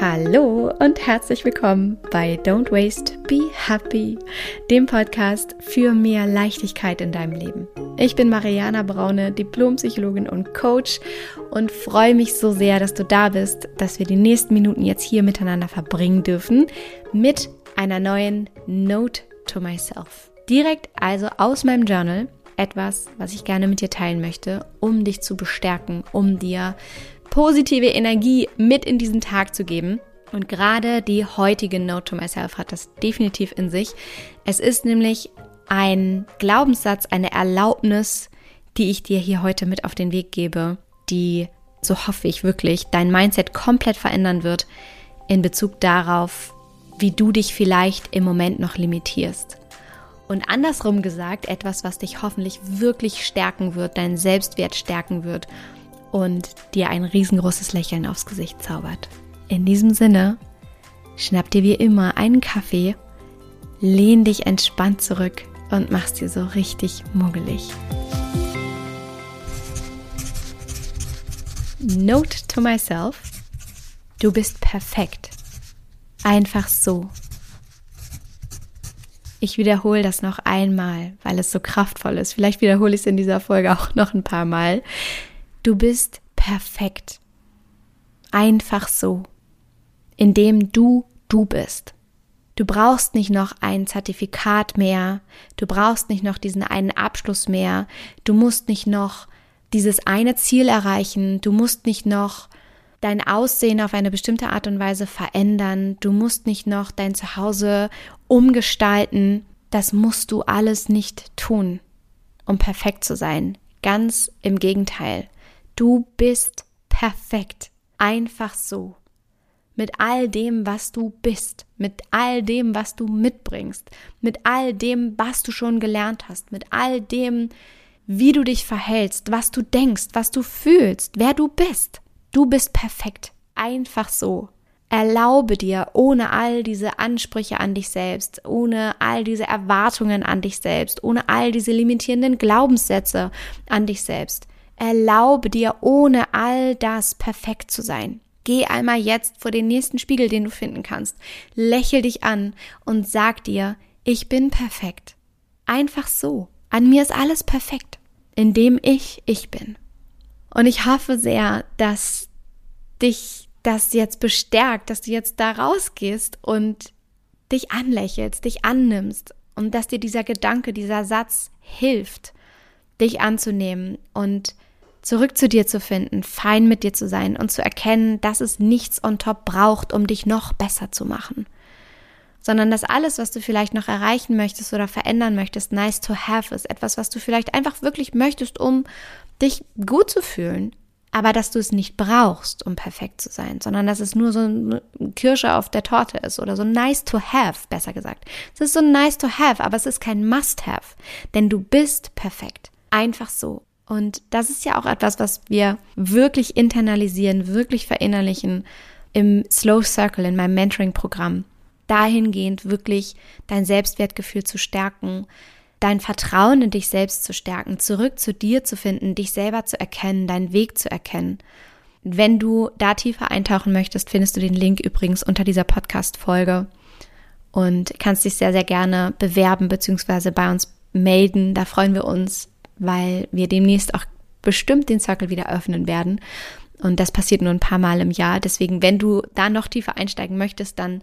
Hallo und herzlich willkommen bei Don't Waste, Be Happy, dem Podcast für mehr Leichtigkeit in deinem Leben. Ich bin Mariana Braune, Diplompsychologin und Coach und freue mich so sehr, dass du da bist, dass wir die nächsten Minuten jetzt hier miteinander verbringen dürfen mit einer neuen Note to Myself. Direkt also aus meinem Journal etwas, was ich gerne mit dir teilen möchte, um dich zu bestärken, um dir positive Energie mit in diesen Tag zu geben. Und gerade die heutige Note to Myself hat das definitiv in sich. Es ist nämlich ein Glaubenssatz, eine Erlaubnis, die ich dir hier heute mit auf den Weg gebe, die, so hoffe ich wirklich, dein Mindset komplett verändern wird in Bezug darauf, wie du dich vielleicht im Moment noch limitierst. Und andersrum gesagt, etwas, was dich hoffentlich wirklich stärken wird, deinen Selbstwert stärken wird und dir ein riesengroßes Lächeln aufs Gesicht zaubert. In diesem Sinne, schnapp dir wie immer einen Kaffee, lehn dich entspannt zurück und mach's dir so richtig muggelig. Note to myself, du bist perfekt. Einfach so. Ich wiederhole das noch einmal, weil es so kraftvoll ist. Vielleicht wiederhole ich es in dieser Folge auch noch ein paar Mal. Du bist perfekt. Einfach so. Indem du du bist. Du brauchst nicht noch ein Zertifikat mehr. Du brauchst nicht noch diesen einen Abschluss mehr. Du musst nicht noch dieses eine Ziel erreichen. Du musst nicht noch dein Aussehen auf eine bestimmte Art und Weise verändern. Du musst nicht noch dein Zuhause umgestalten. Das musst du alles nicht tun, um perfekt zu sein. Ganz im Gegenteil. Du bist perfekt. Einfach so. Mit all dem, was du bist, mit all dem, was du mitbringst, mit all dem, was du schon gelernt hast, mit all dem, wie du dich verhältst, was du denkst, was du fühlst, wer du bist. Du bist perfekt. Einfach so. Erlaube dir, ohne all diese Ansprüche an dich selbst, ohne all diese Erwartungen an dich selbst, ohne all diese limitierenden Glaubenssätze an dich selbst, Erlaube dir, ohne all das perfekt zu sein. Geh einmal jetzt vor den nächsten Spiegel, den du finden kannst. Lächel dich an und sag dir, ich bin perfekt. Einfach so. An mir ist alles perfekt, indem ich ich bin. Und ich hoffe sehr, dass dich das jetzt bestärkt, dass du jetzt da rausgehst und dich anlächelst, dich annimmst und dass dir dieser Gedanke, dieser Satz hilft, dich anzunehmen und zurück zu dir zu finden, fein mit dir zu sein und zu erkennen, dass es nichts on top braucht, um dich noch besser zu machen. Sondern dass alles, was du vielleicht noch erreichen möchtest oder verändern möchtest, nice to have ist. Etwas, was du vielleicht einfach wirklich möchtest, um dich gut zu fühlen. Aber dass du es nicht brauchst, um perfekt zu sein, sondern dass es nur so eine Kirsche auf der Torte ist oder so nice to have, besser gesagt. Es ist so nice to have, aber es ist kein must have. Denn du bist perfekt. Einfach so. Und das ist ja auch etwas, was wir wirklich internalisieren, wirklich verinnerlichen im Slow Circle, in meinem Mentoring-Programm. Dahingehend wirklich dein Selbstwertgefühl zu stärken, dein Vertrauen in dich selbst zu stärken, zurück zu dir zu finden, dich selber zu erkennen, deinen Weg zu erkennen. Wenn du da tiefer eintauchen möchtest, findest du den Link übrigens unter dieser Podcast-Folge und kannst dich sehr, sehr gerne bewerben bzw. bei uns melden. Da freuen wir uns weil wir demnächst auch bestimmt den Circle wieder öffnen werden. Und das passiert nur ein paar Mal im Jahr. Deswegen, wenn du da noch tiefer einsteigen möchtest, dann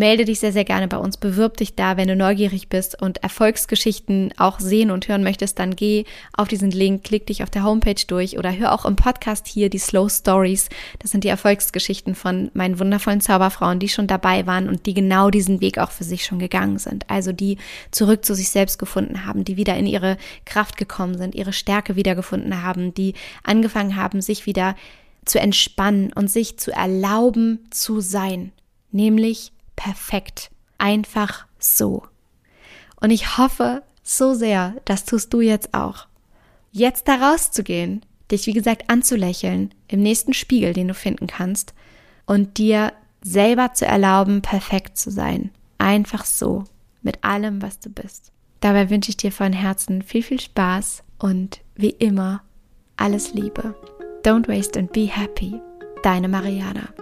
melde dich sehr, sehr gerne bei uns, bewirb dich da, wenn du neugierig bist und Erfolgsgeschichten auch sehen und hören möchtest, dann geh auf diesen Link, klick dich auf der Homepage durch oder hör auch im Podcast hier die Slow Stories. Das sind die Erfolgsgeschichten von meinen wundervollen Zauberfrauen, die schon dabei waren und die genau diesen Weg auch für sich schon gegangen sind. Also die zurück zu sich selbst gefunden haben, die wieder in ihre Kraft gekommen sind, ihre Stärke wiedergefunden haben, die angefangen haben, sich wieder zu entspannen und sich zu erlauben zu sein, nämlich perfekt. Einfach so. Und ich hoffe so sehr, das tust du jetzt auch. Jetzt da rauszugehen, dich wie gesagt anzulächeln im nächsten Spiegel, den du finden kannst und dir selber zu erlauben, perfekt zu sein. Einfach so, mit allem, was du bist. Dabei wünsche ich dir von Herzen viel, viel Spaß und wie immer alles Liebe. Don't waste and be happy. Deine Mariana.